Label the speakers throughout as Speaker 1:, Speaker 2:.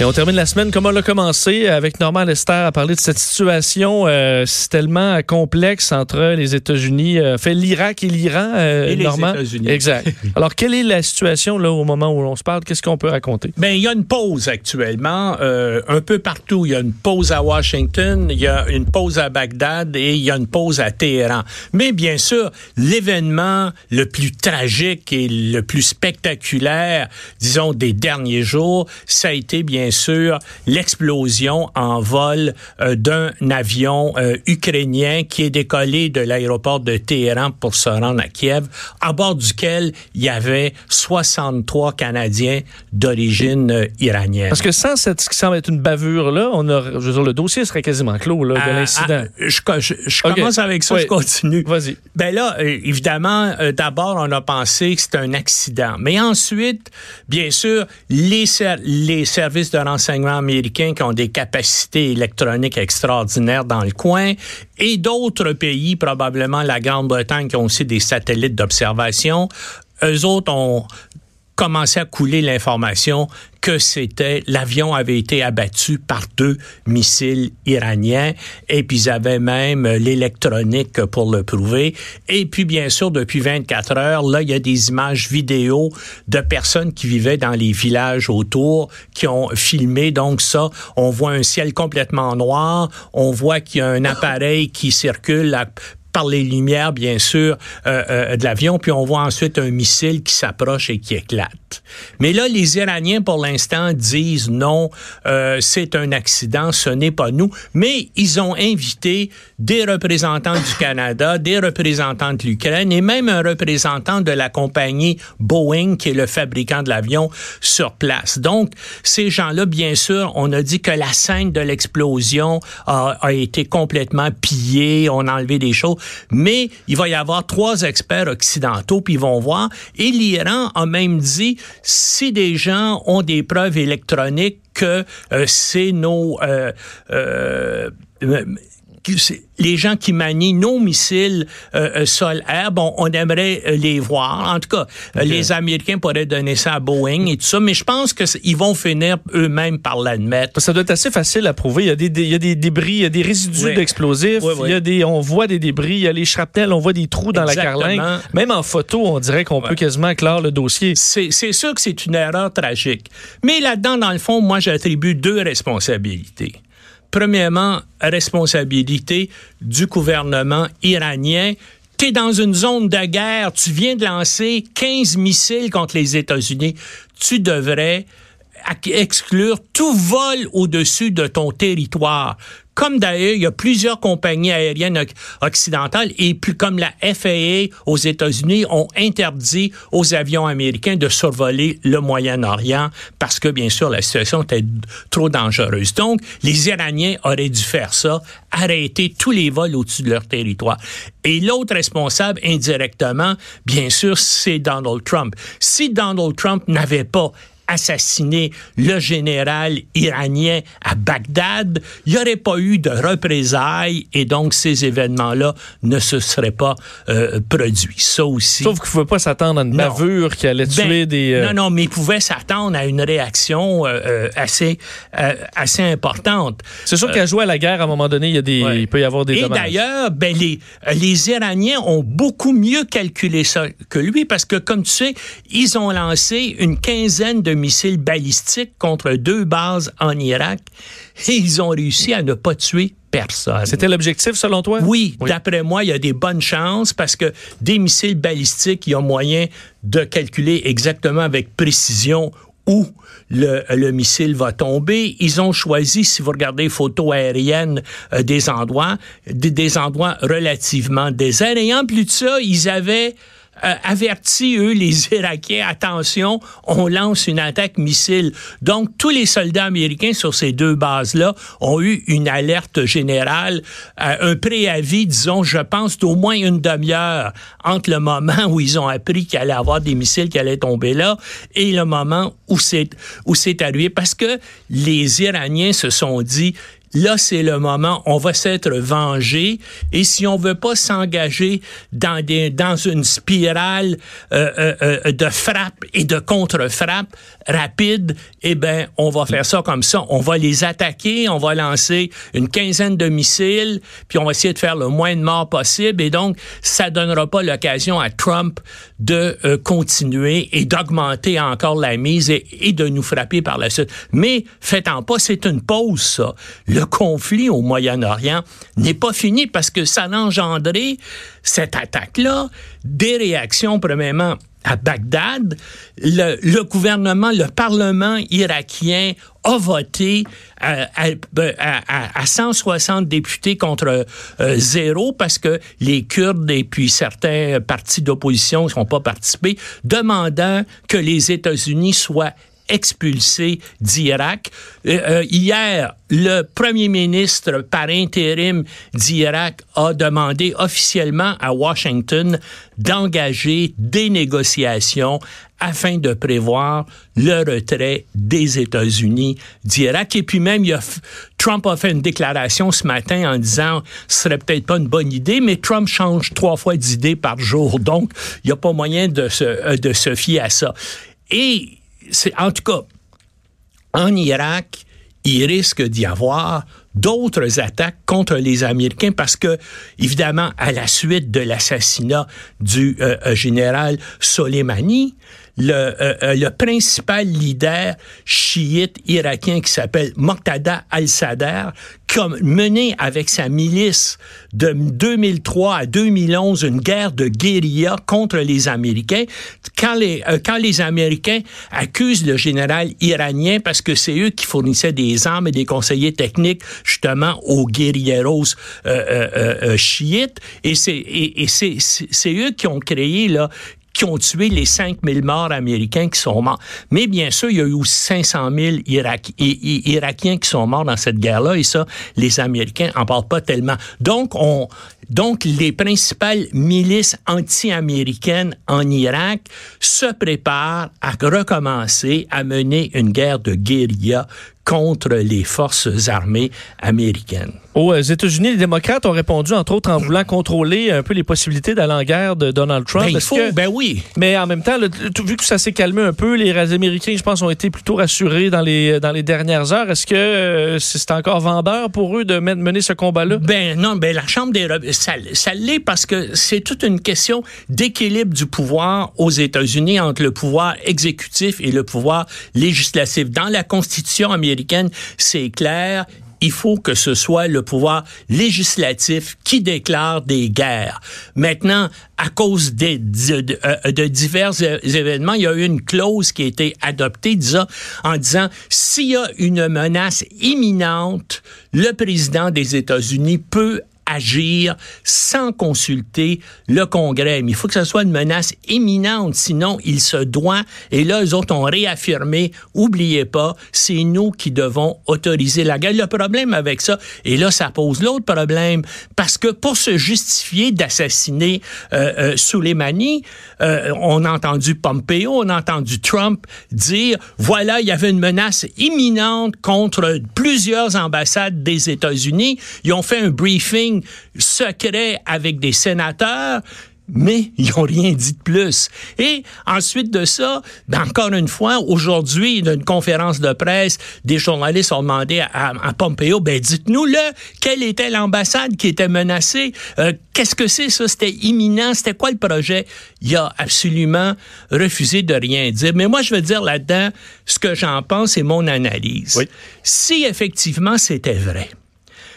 Speaker 1: Et on termine la semaine comme on l'a commencé? Avec Normand Lester à parler de cette situation euh, tellement complexe entre les États-Unis, euh, fait l'Irak et l'Iran, euh,
Speaker 2: Et les. États-Unis.
Speaker 1: Exact. Alors, quelle est la situation là au moment où l'on se parle? Qu'est-ce qu'on peut raconter?
Speaker 2: Ben, il y a une pause actuellement, euh, un peu partout. Il y a une pause à Washington, il y a une pause à Bagdad et il y a une pause à Téhéran. Mais bien sûr, l'événement le plus tragique et le plus spectaculaire, disons, des derniers jours, ça a été bien sûr l'explosion en vol euh, d'un avion euh, ukrainien qui est décollé de l'aéroport de Téhéran pour se rendre à Kiev, à bord duquel il y avait 63 Canadiens d'origine euh, iranienne.
Speaker 1: Parce que sans cette, ce qui semble être une bavure là, on a, je veux dire, le dossier serait quasiment clos là, de
Speaker 2: Ah,
Speaker 1: l'incident.
Speaker 2: ah, je, je- commence avec ça,
Speaker 1: Oui.
Speaker 2: je continue.
Speaker 1: Vas-y.
Speaker 2: Ben là, évidemment, d'abord, on a pensé que c'était un accident. Mais ensuite, bien sûr, les, ser- les services de renseignement américains qui ont des capacités électroniques extraordinaires dans le coin. Et d'autres pays, probablement la Grande-Bretagne, qui ont aussi des satellites d'observation, eux autres ont commencé à couler l'information que c'était l'avion avait été abattu par deux missiles iraniens et puis ils avaient même euh, l'électronique pour le prouver. Et puis bien sûr depuis 24 heures là il y a des images vidéo de personnes qui vivaient dans les villages autour qui ont filmé. Donc ça on voit un ciel complètement noir. On voit qu'il y a un appareil qui circule à par les lumières, bien sûr, euh, euh, de l'avion, puis on voit ensuite un missile qui s'approche et qui éclate. Mais là, les Iraniens, pour l'instant, disent non, euh, c'est un accident, ce n'est pas nous. Mais ils ont invité des représentants du Canada, des représentants de l'Ukraine et même un représentant de la compagnie Boeing, qui est le fabricant de l'avion, sur place. Donc, ces gens-là, bien sûr, on a dit que la scène de l'explosion a, a été complètement pillée, on a enlevé des choses, mais il va y avoir trois experts occidentaux, puis ils vont voir. Et l'Iran a même dit, si des gens ont des preuves électroniques que euh, c'est nos... euh, euh, les gens qui manient nos missiles euh, euh, sol-air, bon, on aimerait euh, les voir. En tout cas, euh, les Américains pourraient donner ça à Boeing et tout ça, mais je pense que c'est- ils vont finir eux-mêmes par l'admettre.
Speaker 1: Ça doit être assez facile à prouver. Il y a des, des- il y a des débris, il y a des résidus
Speaker 2: Oui.
Speaker 1: d'explosifs.
Speaker 2: Oui, oui.
Speaker 1: Il y a des, on voit des débris, il y a les shrapnels, on voit des trous dans
Speaker 2: Exactement.
Speaker 1: la carlingue. Même en photo, on dirait qu'on peut quasiment clore le dossier.
Speaker 2: C'est c'est sûr que c'est une erreur tragique. Mais là-dedans, dans le fond, moi, j'attribue deux responsabilités. Premièrement, responsabilité du gouvernement iranien. Tu es dans une zone de guerre, tu viens de lancer 15 missiles contre les États-Unis. Tu devrais exclure tout vol au-dessus de ton territoire. Comme d'ailleurs, il y a plusieurs compagnies aériennes oc- occidentales et plus comme la FAA aux États-Unis ont interdit aux avions américains de survoler le Moyen-Orient parce que, bien sûr, la situation était trop dangereuse. Donc, les Iraniens auraient dû faire ça, arrêter tous les vols au-dessus de leur territoire. Et l'autre responsable, indirectement, bien sûr, c'est Donald Trump. Si Donald Trump n'avait pas assassiné le général iranien à Bagdad, il n'y aurait pas eu de représailles et donc ces événements-là ne se seraient pas euh, produits. Ça aussi.
Speaker 1: Sauf qu'il ne pouvait pas s'attendre à une bavure qui allait
Speaker 2: Ben,
Speaker 1: tuer des. euh,
Speaker 2: Non, non, mais il pouvait s'attendre à une réaction euh, assez, assez importante.
Speaker 1: C'est sûr qu'à jouer à la guerre, à un moment donné, il, y a des,
Speaker 2: Ouais.
Speaker 1: il peut y avoir des
Speaker 2: Et d'ailleurs, ben les, les Iraniens ont beaucoup mieux calculé ça que lui parce que, comme tu sais, ils ont lancé une quinzaine de missiles balistiques contre deux bases en Irak et ils ont réussi à ne pas tuer personne.
Speaker 1: C'était l'objectif, selon toi?
Speaker 2: Oui, d'après moi, il y a des bonnes chances parce que des missiles balistiques, il y a moyen de calculer exactement avec précision où le, le missile va tomber. Ils ont choisi, si vous regardez les photos aériennes euh, des endroits, des, des endroits relativement déserts. Et en plus de ça, ils avaient euh, eux, les Irakiens, attention, on lance une attaque missile. Donc, tous les soldats américains sur ces deux bases-là ont eu une alerte générale, euh, un préavis, disons, je pense, d'au moins une demi-heure entre le moment où ils ont appris qu'il allait avoir des missiles qui allaient tomber là et le moment où c'est où c'est arrivé. Parce que les Iraniens se sont dit, là, c'est le moment, on va s'être vengé. Et si on veut pas s'engager dans, des, dans une spirale euh, euh, euh, de frappe et de contre-frappe rapide, eh ben, on va faire ça comme ça. On va les attaquer, on va lancer une quinzaine de missiles, puis on va essayer de faire le moins de morts possible. Et donc, ça donnera pas l'occasion à Trump de continuer et d'augmenter encore la mise et, de nous frapper par la suite. Mais faites-en pas, c'est une pause, ça. Le conflit au Moyen-Orient n'est pas fini parce que ça a engendré cette attaque-là des réactions, premièrement, à Bagdad, le, gouvernement, le Parlement irakien a voté à, à, 160 députés contre euh, zéro parce que les Kurdes et puis certains partis d'opposition qui n'ont pas participé, demandant que les États-Unis soient expulsés d'Irak. Euh, euh, hier, le premier ministre par intérim d'Irak a demandé officiellement à Washington d'engager des négociations afin de prévoir le retrait des États-Unis d'Irak. Et puis même, Trump a fait une déclaration ce matin en disant ce serait peut-être pas une bonne idée, mais Trump change trois fois d'idée par jour, donc il n'y a pas moyen de se, euh, de se fier à ça. Et en tout cas en Irak, il risque d'y avoir d'autres attaques contre les Américains parce que, évidemment, à la suite de l'assassinat du euh, euh, général Soleimani, le, euh, euh, le principal leader chiite irakien qui s'appelle Moqtada al-Sadr, comme mené avec sa milice de 2003 à 2011 une guerre de guérilla contre les Américains. Quand les, euh, quand les Américains accusent le général iranien parce que c'est eux qui fournissaient des armes et des conseillers techniques justement aux guérilleros chiites, et c'est et, et c'est eux qui ont créé là qui ont tué les 5000 morts américains qui sont morts. Mais bien sûr, il y a eu 500 000 Irakiens qui sont morts dans cette guerre-là, et ça, les Américains en parlent pas tellement. Donc, on, donc, les principales milices anti-américaines en Irak se préparent à recommencer à mener une guerre de guérilla contre les forces armées américaines.
Speaker 1: Aux États-Unis, les démocrates ont répondu, entre autres, en voulant contrôler un peu les possibilités d'aller en guerre de Donald Trump.
Speaker 2: Ben, il faut, ben oui.
Speaker 1: Mais en même temps, vu que ça s'est calmé un peu, les Américains, je pense, ont été plutôt rassurés dans les, dans les dernières heures. Est-ce que euh, c'est encore vendeur pour eux de mener ce combat-là?
Speaker 2: Ben non, ben la Chambre des... Ça, ça l'est parce que c'est toute une question d'équilibre du pouvoir aux États-Unis entre le pouvoir exécutif et le pouvoir législatif. Dans la Constitution américaine, c'est clair, il faut que ce soit le pouvoir législatif qui déclare des guerres. Maintenant, à cause de, euh, de, divers événements, il y a eu une clause qui a été adoptée disant, en disant s'il y a une menace imminente, le président des États-Unis peut agir sans consulter le Congrès. Mais il faut que ce soit une menace imminente, sinon il se doit. Et là, eux autres ont réaffirmé, oubliez pas, c'est nous qui devons autoriser la guerre. Le problème avec ça, et là, ça pose l'autre problème, parce que pour se justifier d'assassiner euh, euh, Soleimani, euh, on a entendu Pompeo, on a entendu Trump dire, voilà, il y avait une menace imminente contre plusieurs ambassades des États-Unis. Ils ont fait un briefing secret avec des sénateurs mais ils n'ont rien dit de plus. Et ensuite de ça, ben encore une fois, aujourd'hui, dans une conférence de presse, des journalistes ont demandé à, Pompeo, ben dites-nous-le, quelle était l'ambassade qui était menacée? Euh, qu'est-ce que c'est ça? C'était imminent? C'était quoi le projet? Il a absolument refusé de rien dire. Mais moi, je veux dire là-dedans, ce que j'en pense et mon analyse. Si effectivement c'était vrai,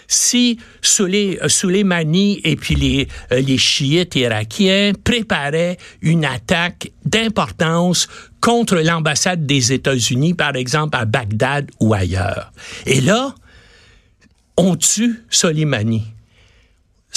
Speaker 2: si euh, Soleimani et puis les, euh, les chiites irakiens préparaient une attaque d'importance contre l'ambassade des États-Unis, par exemple à Bagdad ou ailleurs. Et là, on tue Soleimani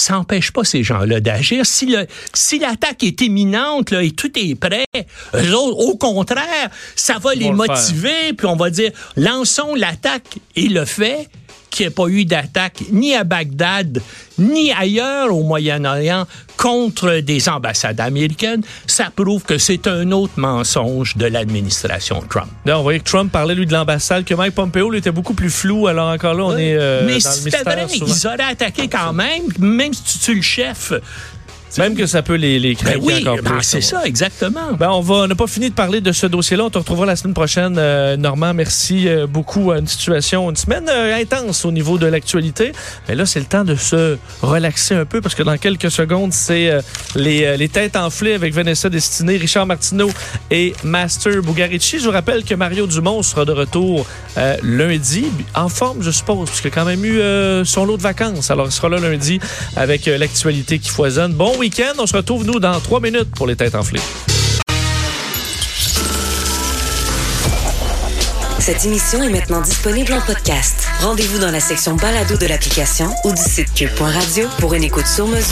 Speaker 2: ça n'empêche pas ces gens-là d'agir. Si le, si l'attaque est imminente là, et tout est prêt, eux autres, au contraire, ça va les
Speaker 1: le
Speaker 2: motiver, puis on va dire, lançons l'attaque et le fait qu'il n'y ait pas eu d'attaque ni à Bagdad, ni ailleurs au Moyen-Orient contre des ambassades américaines, ça prouve que c'est un autre mensonge de l'administration Trump.
Speaker 1: Là, on voyait que Trump parlait, lui, de l'ambassade, que Mike Pompeo, lui, était beaucoup plus flou. Alors, encore là, on est euh,
Speaker 2: Mais
Speaker 1: dans le
Speaker 2: c'était
Speaker 1: mystère.
Speaker 2: vrai,
Speaker 1: souvent.
Speaker 2: ils auraient attaqué quand même, même si tu tues le chef.
Speaker 1: Même que ça peut les, les
Speaker 2: Ben
Speaker 1: craquer
Speaker 2: oui,
Speaker 1: encore
Speaker 2: ben
Speaker 1: plus.
Speaker 2: c'est ça, exactement.
Speaker 1: Ben, on va, n'a pas fini de parler de ce dossier-là. On te retrouvera la semaine prochaine, euh, Normand. Merci euh, beaucoup à une situation, une semaine euh, intense au niveau de l'actualité. Mais là, c'est le temps de se relaxer un peu parce que dans quelques secondes, c'est euh, les, les têtes enflées avec Vanessa Destinée, Richard Martineau et Master Bugarici. Je vous rappelle que Mario Dumont sera de retour lundi, en forme, je suppose, puisqu'il a quand même eu son lot de vacances. Alors, il sera là lundi avec l'actualité qui foisonne. Bon On se retrouve, nous, dans trois minutes pour les têtes enflées.
Speaker 3: Cette émission est maintenant disponible en podcast. Rendez-vous dans la section balado de l'application ou du site cube.radio pour une écoute sur mesure.